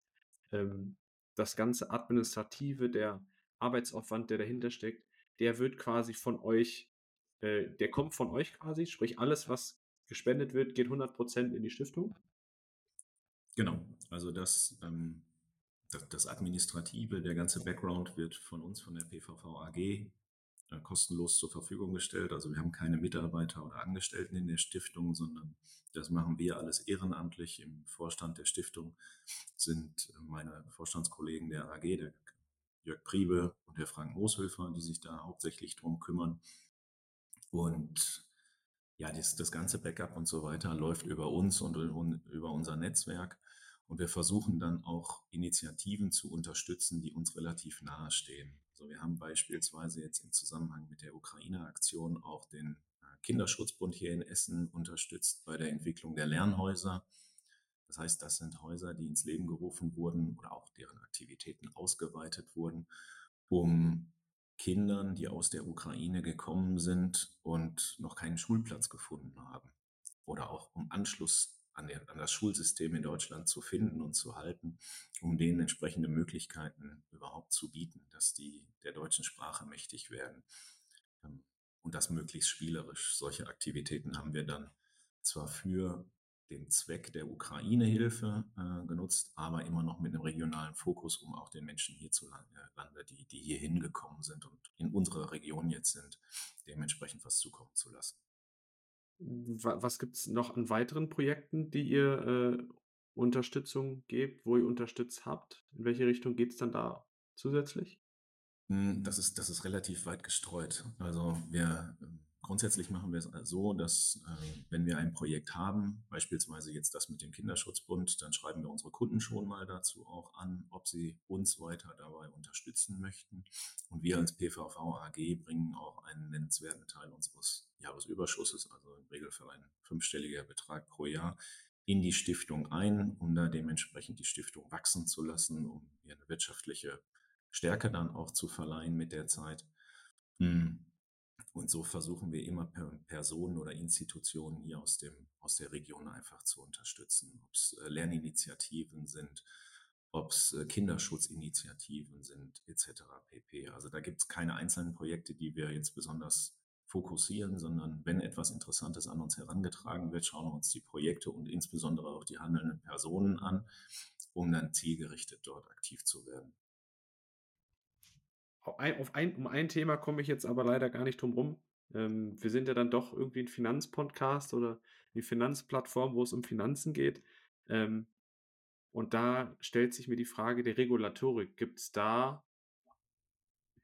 ähm, das ganze Administrative, der Arbeitsaufwand, der dahinter steckt, der wird quasi von euch, äh, der kommt von euch quasi, sprich alles, was gespendet wird, geht 100% in die Stiftung? Genau, also das, ähm, das, das, Administrative, der ganze Background wird von uns, von der PVV AG, kostenlos zur Verfügung gestellt. Also wir haben keine Mitarbeiter oder Angestellten in der Stiftung, sondern das machen wir alles ehrenamtlich. Im Vorstand der Stiftung sind meine Vorstandskollegen der AG, der Jörg Priebe und der Frank Mooshöfer, die sich da hauptsächlich drum kümmern. Und ja, das, das ganze Backup und so weiter läuft über uns und, und über unser Netzwerk. Und wir versuchen dann auch Initiativen zu unterstützen, die uns relativ nahe stehen. Also wir haben beispielsweise jetzt im Zusammenhang mit der Ukraine-Aktion auch den äh, Kinderschutzbund hier in Essen unterstützt bei der Entwicklung der Lernhäuser. Das heißt, das sind Häuser, die ins Leben gerufen wurden oder auch deren Aktivitäten ausgeweitet wurden, um Kindern, die aus der Ukraine gekommen sind und noch keinen Schulplatz gefunden haben. Oder auch um Anschluss an, der, an das Schulsystem in Deutschland zu finden und zu halten, um denen entsprechende Möglichkeiten überhaupt zu bieten, dass die der deutschen Sprache mächtig werden. Ähm, und das möglichst spielerisch. Solche Aktivitäten haben wir dann zwar für den Zweck der Ukraine-Hilfe äh, genutzt, aber immer noch mit einem regionalen Fokus, um auch den Menschen hierzulande, die, die hier hingekommen sind und in unserer Region jetzt sind, dementsprechend was zukommen zu lassen. Was gibt es noch an weiteren Projekten, die ihr äh, Unterstützung gebt, wo ihr unterstützt habt? In welche Richtung geht es dann da zusätzlich? Hm, das ist, das ist relativ weit gestreut. Also wir ähm, Grundsätzlich machen wir es so, dass äh, wenn wir ein Projekt haben, beispielsweise jetzt das mit dem Kinderschutzbund, dann schreiben wir unsere Kunden schon mal dazu auch an, ob sie uns weiter dabei unterstützen möchten. Und wir als PVV AG bringen auch einen nennenswerten Teil unseres Jahresüberschusses, also im Regelfall ein fünfstelliger Betrag pro Jahr, in die Stiftung ein, um da dementsprechend die Stiftung wachsen zu lassen, um eine wirtschaftliche Stärke dann auch zu verleihen mit der Zeit. Hm. Und so versuchen wir immer Personen oder Institutionen hier aus, dem, aus der Region einfach zu unterstützen. Ob es äh, Lerninitiativen sind, ob es äh, Kinderschutzinitiativen sind, etc. pp. Also da gibt es keine einzelnen Projekte, die wir jetzt besonders fokussieren, sondern wenn etwas Interessantes an uns herangetragen wird, schauen wir uns die Projekte und insbesondere auch die handelnden Personen an, um dann zielgerichtet dort aktiv zu werden. Auf ein, um ein Thema komme ich jetzt aber leider gar nicht drum rum. Ähm, wir sind ja dann doch irgendwie ein Finanzpodcast oder eine Finanzplattform, wo es um Finanzen geht. Ähm, und da stellt sich mir die Frage der Regulatorik. Gibt es da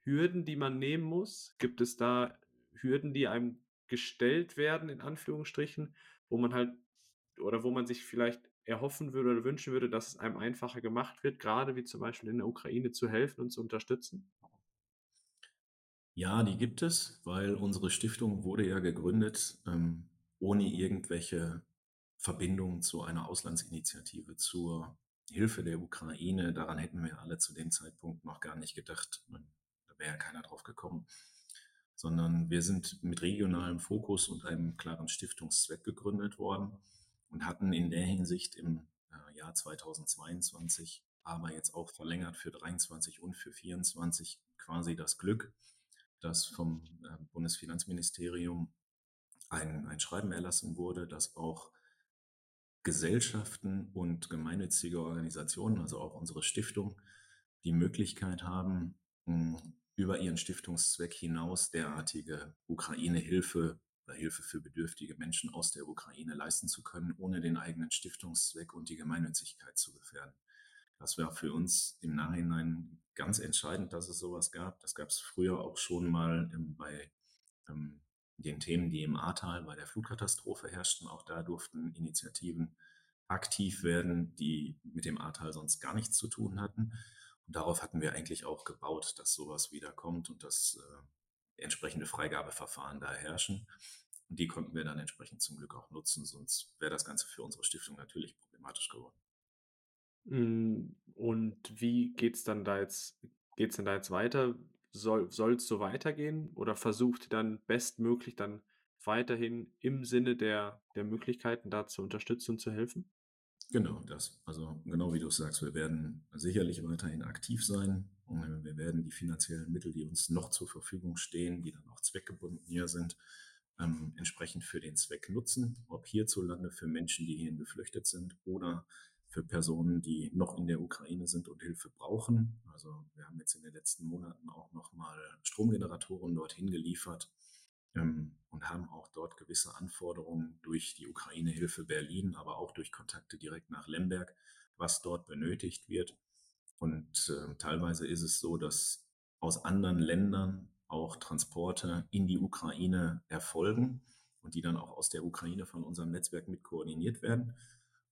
Hürden, die man nehmen muss? Gibt es da Hürden, die einem gestellt werden, in Anführungsstrichen, wo man halt oder wo man sich vielleicht erhoffen würde oder wünschen würde, dass es einem einfacher gemacht wird, gerade wie zum Beispiel in der Ukraine zu helfen und zu unterstützen? Ja, die gibt es, weil unsere Stiftung wurde ja gegründet, ähm, ohne irgendwelche Verbindungen zu einer Auslandsinitiative, zur Hilfe der Ukraine. Daran hätten wir alle zu dem Zeitpunkt noch gar nicht gedacht. Da wäre ja keiner drauf gekommen. Sondern wir sind mit regionalem Fokus und einem klaren Stiftungszweck gegründet worden und hatten in der Hinsicht im äh, Jahr 2022, aber jetzt auch verlängert für 23 und für 24 quasi das Glück, dass vom äh, Bundesfinanzministerium ein, ein Schreiben erlassen wurde, dass auch Gesellschaften und gemeinnützige Organisationen, also auch unsere Stiftung, die Möglichkeit haben, über ihren Stiftungszweck hinaus derartige Ukraine-Hilfe oder Hilfe für bedürftige Menschen aus der Ukraine leisten zu können, ohne den eigenen Stiftungszweck und die Gemeinnützigkeit zu gefährden. Das war für uns im Nachhinein ganz entscheidend, dass es sowas gab. Das gab es früher auch schon mal ähm, bei ähm, den Themen, die im Ahrtal bei der Flutkatastrophe herrschten. Auch da durften Initiativen aktiv werden, die mit dem Ahrtal sonst gar nichts zu tun hatten. Und darauf hatten wir eigentlich auch gebaut, dass sowas wiederkommt und dass äh, entsprechende Freigabeverfahren da herrschen. Und die konnten wir dann entsprechend zum Glück auch nutzen, sonst wäre das Ganze für unsere Stiftung natürlich problematisch geworden. Hm, und wie geht's dann da jetzt geht's denn da jetzt weiter? Soll es so weitergehen oder versucht dann bestmöglich dann weiterhin im Sinne der der Möglichkeiten da zu unterstützen und zu helfen? Genau, das. Also genau wie du sagst, wir werden sicherlich weiterhin aktiv sein. Und wir werden die finanziellen Mittel, die uns noch zur Verfügung stehen, die dann auch zweckgebunden hier sind, ähm, entsprechend für den Zweck nutzen. Ob hierzulande für Menschen, die hierhin geflüchtet sind oder für Personen, die noch in der Ukraine sind und Hilfe brauchen. Also wir haben jetzt in den letzten Monaten auch nochmal Stromgeneratoren dorthin geliefert ähm, und haben auch dort gewisse Anforderungen durch die Ukraine-Hilfe Berlin, aber auch durch Kontakte direkt nach Lemberg, was dort benötigt wird. Und äh, teilweise ist es so, dass aus anderen Ländern auch Transporte in die Ukraine erfolgen und die dann auch aus der Ukraine von unserem Netzwerk mit koordiniert werden.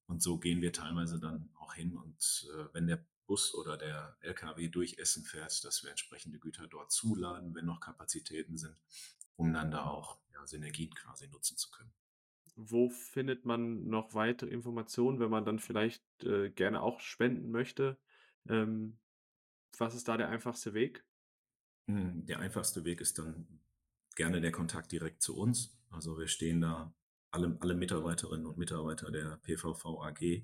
Und so gehen wir teilweise dann auch hin und äh, wenn der Bus oder der LKW durch Essen fährt, dass wir entsprechende Güter dort zuladen, wenn noch Kapazitäten sind, um dann da auch ja, Synergien quasi nutzen zu können. Wo findet man noch weitere Informationen, wenn man dann vielleicht äh, gerne auch spenden möchte? Ähm, was ist da der einfachste Weg? Hm, der einfachste Weg ist dann gerne der Kontakt direkt zu uns. Also wir stehen da alle, alle Mitarbeiterinnen und Mitarbeiter der PVV AG äh,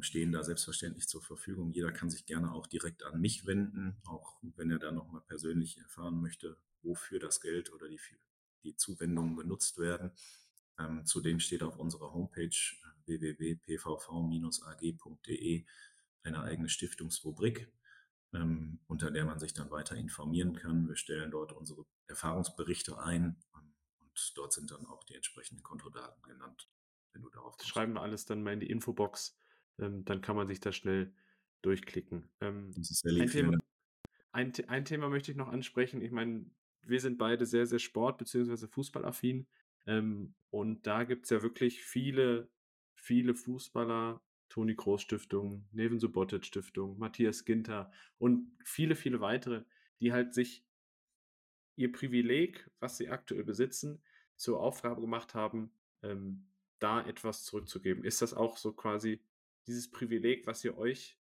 stehen da selbstverständlich zur Verfügung. Jeder kann sich gerne auch direkt an mich wenden, auch wenn er da nochmal persönlich erfahren möchte, wofür das Geld oder die, die Zuwendungen genutzt werden. Ähm, zudem steht auf unserer Homepage äh, www.pvv-ag.de eine eigene Stiftungsrubrik, ähm, unter der man sich dann weiter informieren kann. Wir stellen dort unsere Erfahrungsberichte ein, dort sind dann auch die entsprechenden Kontodaten genannt, wenn du darauf kommst. Schreiben wir alles dann mal in die Infobox, ähm, dann kann man sich da schnell durchklicken. Ähm, das ist sehr lieb, ein, Thema, ein, ein Thema möchte ich noch ansprechen. Ich meine, wir sind beide sehr, sehr sport- bzw. fußballaffin. Ähm, und da gibt es ja wirklich viele, viele Fußballer, Toni Groß Stiftung, Neven Subotic Stiftung, Matthias Ginter und viele, viele weitere, die halt sich ihr Privileg, was sie aktuell besitzen, zur Aufgabe gemacht haben, ähm, da etwas zurückzugeben. Ist das auch so quasi dieses Privileg, was ihr euch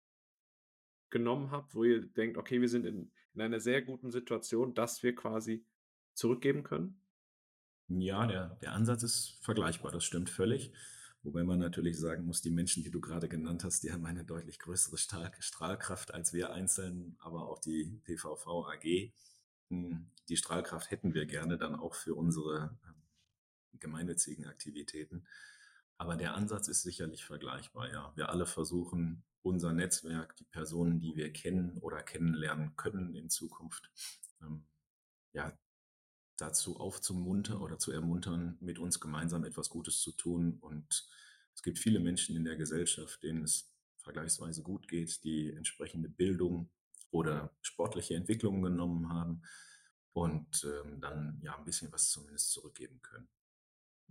genommen habt, wo ihr denkt, okay, wir sind in, in einer sehr guten Situation, dass wir quasi zurückgeben können? Ja, der, der Ansatz ist vergleichbar, das stimmt völlig. Wobei man natürlich sagen muss, die Menschen, die du gerade genannt hast, die haben eine deutlich größere Strahlkraft als wir einzeln, aber auch die PVV AG. Hm, die Strahlkraft hätten wir gerne dann auch für unsere ähm, gemeinnützigen Aktivitäten. Aber der Ansatz ist sicherlich vergleichbar, ja. Wir alle versuchen, unser Netzwerk, die Personen, die wir kennen oder kennenlernen können in Zukunft, ähm, ja, dazu aufzumuntern oder zu ermuntern, mit uns gemeinsam etwas Gutes zu tun. Und es gibt viele Menschen in der Gesellschaft, denen es vergleichsweise gut geht, die entsprechende Bildung oder sportliche Entwicklungen genommen haben und ähm, dann ja ein bisschen was zumindest zurückgeben können.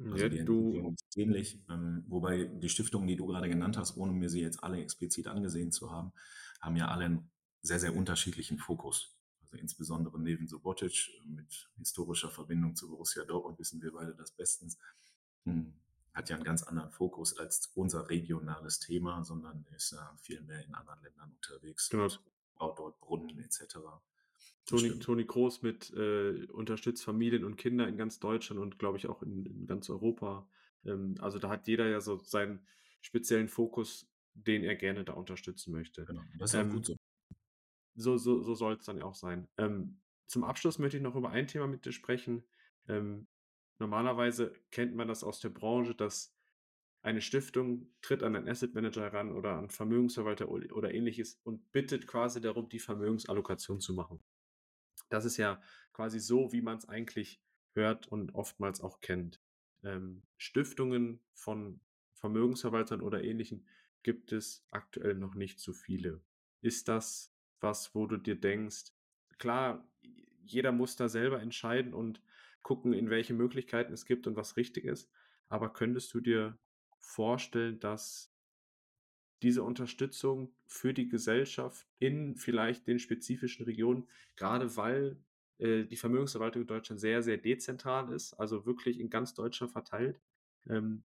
Also die Entwicklung ist ähnlich, ähm, wobei die Stiftungen, die du gerade genannt hast, ohne mir sie jetzt alle explizit angesehen zu haben, haben ja alle einen sehr, sehr unterschiedlichen Fokus. Also insbesondere neben Subotic mit historischer Verbindung zu Borussia Dortmund wissen wir beide das bestens, hm, hat ja einen ganz anderen Fokus als unser regionales Thema, sondern ist ja viel mehr in anderen Ländern unterwegs. Genau. Baut dort Brunnen etc. Toni, Toni Groß mit äh, unterstützt Familien und Kinder in ganz Deutschland und glaube ich auch in, in ganz Europa. Ähm, also da hat jeder ja so seinen speziellen Fokus, den er gerne da unterstützen möchte. Genau, das ist ähm, gut so. So, so, so soll es dann auch sein. Ähm, zum Abschluss möchte ich noch über ein Thema mit dir sprechen. Ähm, normalerweise kennt man das aus der Branche, dass eine Stiftung tritt an einen Asset Manager heran oder an Vermögensverwalter oder ähnliches und bittet quasi darum, die Vermögensallokation zu machen. Das ist ja quasi so, wie man es eigentlich hört und oftmals auch kennt. Ähm, Stiftungen von Vermögensverwaltern oder ähnlichen gibt es aktuell noch nicht so viele. Ist das was, wo du dir denkst, klar, jeder muss da selber entscheiden und gucken, in welche Möglichkeiten es gibt und was richtig ist, aber könntest du dir vorstellen, dass diese Unterstützung für die Gesellschaft in vielleicht den spezifischen Regionen, gerade weil äh, die Vermögensverwaltung in Deutschland sehr, sehr dezentral ist, also wirklich in ganz Deutschland verteilt, ähm,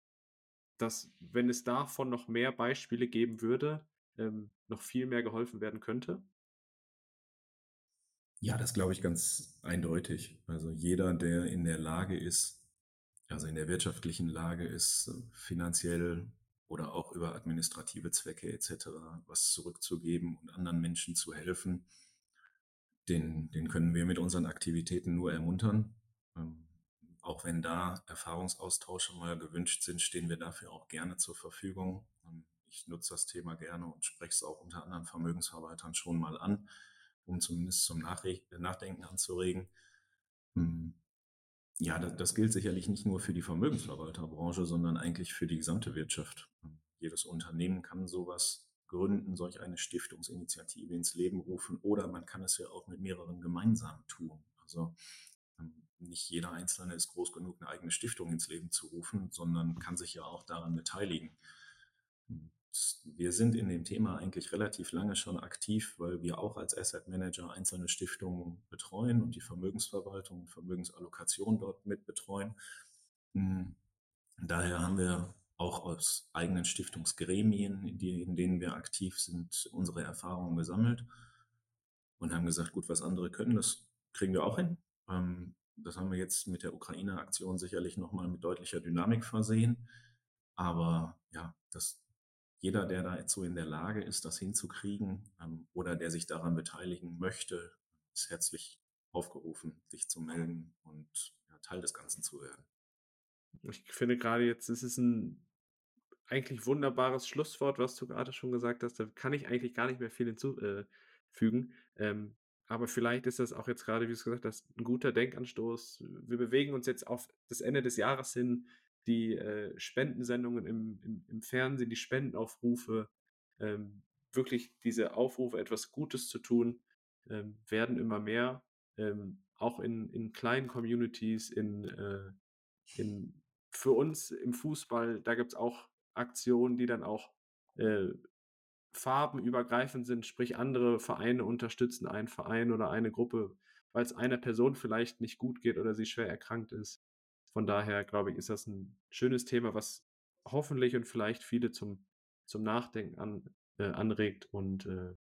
dass wenn es davon noch mehr Beispiele geben würde, ähm, noch viel mehr geholfen werden könnte? Ja, das glaube ich ganz eindeutig. Also jeder, der in der Lage ist, also in der wirtschaftlichen Lage ist, finanziell oder auch über administrative Zwecke etc. was zurückzugeben und anderen Menschen zu helfen, den, den können wir mit unseren Aktivitäten nur ermuntern. Ähm, auch wenn da Erfahrungsaustausche mal gewünscht sind, stehen wir dafür auch gerne zur Verfügung. Ähm, ich nutze das Thema gerne und spreche es auch unter anderen Vermögensverwaltern schon mal an, um zumindest zum Nachdenken anzuregen. Ähm, ja, das, das gilt sicherlich nicht nur für die Vermögensverwalterbranche, sondern eigentlich für die gesamte Wirtschaft. Jedes Unternehmen kann sowas gründen, solch eine Stiftungsinitiative ins Leben rufen oder man kann es ja auch mit mehreren gemeinsam tun. Also ähm, nicht jeder Einzelne ist groß genug, eine eigene Stiftung ins Leben zu rufen, sondern kann sich ja auch daran beteiligen wir sind in dem Thema eigentlich relativ lange schon aktiv, weil wir auch als Asset Manager einzelne Stiftungen betreuen und die Vermögensverwaltung und Vermögensallokation dort mit betreuen. Hm, daher haben wir auch aus eigenen Stiftungsgremien, in, denen wir aktiv sind, unsere Erfahrungen gesammelt und haben gesagt, gut, was andere können, das kriegen wir auch hin. Ähm, das haben wir jetzt mit der Ukraine-Aktion sicherlich nochmal mit deutlicher Dynamik versehen. Aber ja, das, jeder, der da jetzt so in der Lage ist, das hinzukriegen ähm, oder der sich daran beteiligen möchte, ist herzlich aufgerufen, sich zu melden und ja, Teil des Ganzen zu werden. Ich finde gerade jetzt, es ist ein eigentlich wunderbares Schlusswort, was du gerade schon gesagt hast. Da kann ich eigentlich gar nicht mehr viel hinzufügen. Ähm, aber vielleicht ist das auch jetzt gerade, wie du es gesagt hast, ein guter Denkanstoß. Wir bewegen uns jetzt auf das Ende des Jahres hin die äh, Spendensendungen im, im, im, Fernsehen, die Spendenaufrufe, ähm, wirklich diese Aufrufe, etwas Gutes zu tun, ähm, werden immer mehr. Ähm, auch in, in kleinen Communities, in, äh, in, für uns im Fußball, da gibt es auch Aktionen, die dann auch äh, farbenübergreifend sind, sprich andere Vereine unterstützen einen Verein oder eine Gruppe, weil es einer Person vielleicht nicht gut geht oder sie schwer erkrankt ist. Von daher, glaube ich, ist das ein schönes Thema, was hoffentlich und vielleicht viele zum, zum Nachdenken an, äh, anregt und äh,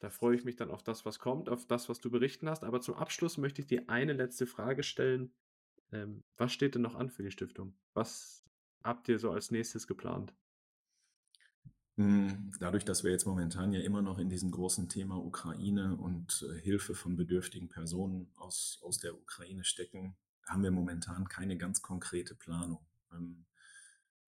Da freue ich mich dann auf das, was kommt, auf das, was du berichten hast. Aber zum Abschluss möchte ich dir eine letzte Frage stellen. Ähm, was steht denn noch an für die Stiftung? Was habt ihr so als nächstes geplant? Hm, dadurch, dass wir jetzt momentan ja immer noch in diesem großen Thema Ukraine und äh, Hilfe von bedürftigen Personen aus, aus der Ukraine stecken, haben wir momentan keine ganz konkrete Planung. Ähm,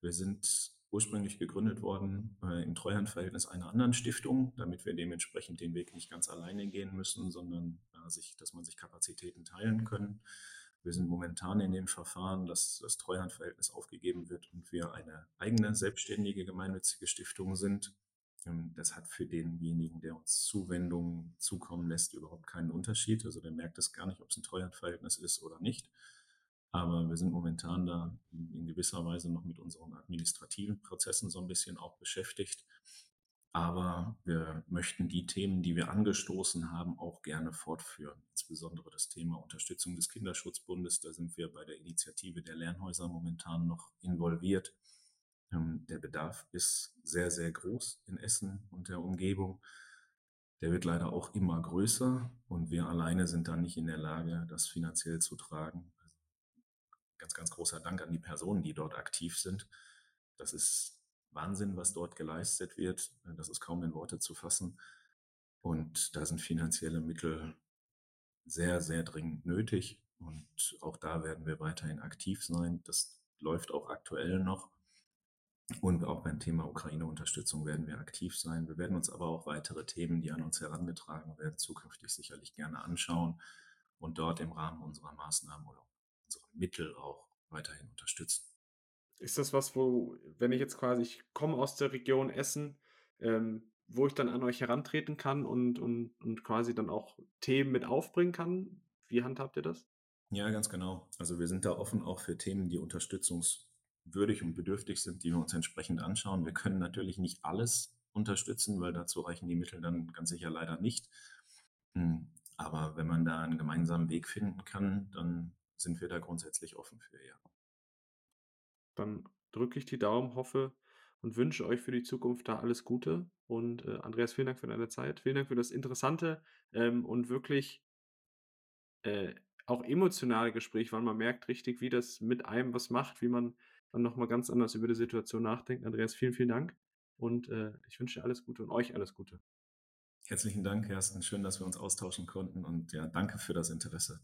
wir sind ursprünglich gegründet worden äh, im Treuhandverhältnis einer anderen Stiftung, damit wir dementsprechend den Weg nicht ganz alleine gehen müssen, sondern äh, sich, dass man sich Kapazitäten teilen können. Wir sind momentan in dem Verfahren, dass das Treuhandverhältnis aufgegeben wird und wir eine eigene selbstständige gemeinnützige Stiftung sind. Das hat für denjenigen, der uns Zuwendungen zukommen lässt, überhaupt keinen Unterschied. Also der merkt es gar nicht, ob es ein Treuhandverhältnis ist oder nicht. Aber wir sind momentan da in gewisser Weise noch mit unseren administrativen Prozessen so ein bisschen auch beschäftigt. Aber wir möchten die Themen, die wir angestoßen haben, auch gerne fortführen. Insbesondere das Thema Unterstützung des Kinderschutzbundes. Da sind wir bei der Initiative der Lernhäuser momentan noch involviert. Ähm, der Bedarf ist sehr, sehr groß in Essen und der Umgebung. Der wird leider auch immer größer und wir alleine sind da nicht in der Lage, das finanziell zu tragen ganz, ganz großer Dank an die Personen, die dort aktiv sind. Das ist Wahnsinn, was dort geleistet wird. Das ist kaum in Worte zu fassen. Und da sind finanzielle Mittel sehr, sehr dringend nötig. Und auch da werden wir weiterhin aktiv sein. Das läuft auch aktuell noch. Und auch beim Thema Ukraine-Unterstützung werden wir aktiv sein. Wir werden uns aber auch weitere Themen, die an uns herangetragen werden, zukünftig sicherlich gerne anschauen und dort im Rahmen unserer Maßnahmen oder unsere Mittel auch weiterhin unterstützen. Ist das was, wo, wenn ich jetzt quasi, ich komme aus der Region Essen, ähm, wo ich dann an euch herantreten kann und, und, und quasi dann auch Themen mit aufbringen kann? Wie handhabt ihr das? Ja, ganz genau. Also wir sind da offen auch für Themen, die unterstützungswürdig und bedürftig sind, die wir uns entsprechend anschauen. Wir können natürlich nicht alles unterstützen, weil dazu reichen die Mittel dann ganz sicher leider nicht. Hm, aber wenn man da einen gemeinsamen Weg finden kann, dann sind wir da grundsätzlich offen für, ja. Dann drücke ich die Daumen, hoffe und wünsche euch für die Zukunft da alles Gute. Und äh, Andreas, vielen Dank für deine Zeit. Vielen Dank für das interessante ähm, und wirklich äh, auch emotionale Gespräch, weil man merkt richtig, wie das mit einem was macht, wie man dann nochmal ganz anders über die Situation nachdenkt. Andreas, vielen, vielen Dank. Und äh, ich wünsche dir alles Gute und euch alles Gute. Herzlichen Dank, Kersten. Schön, dass wir uns austauschen konnten und ja, danke für das Interesse.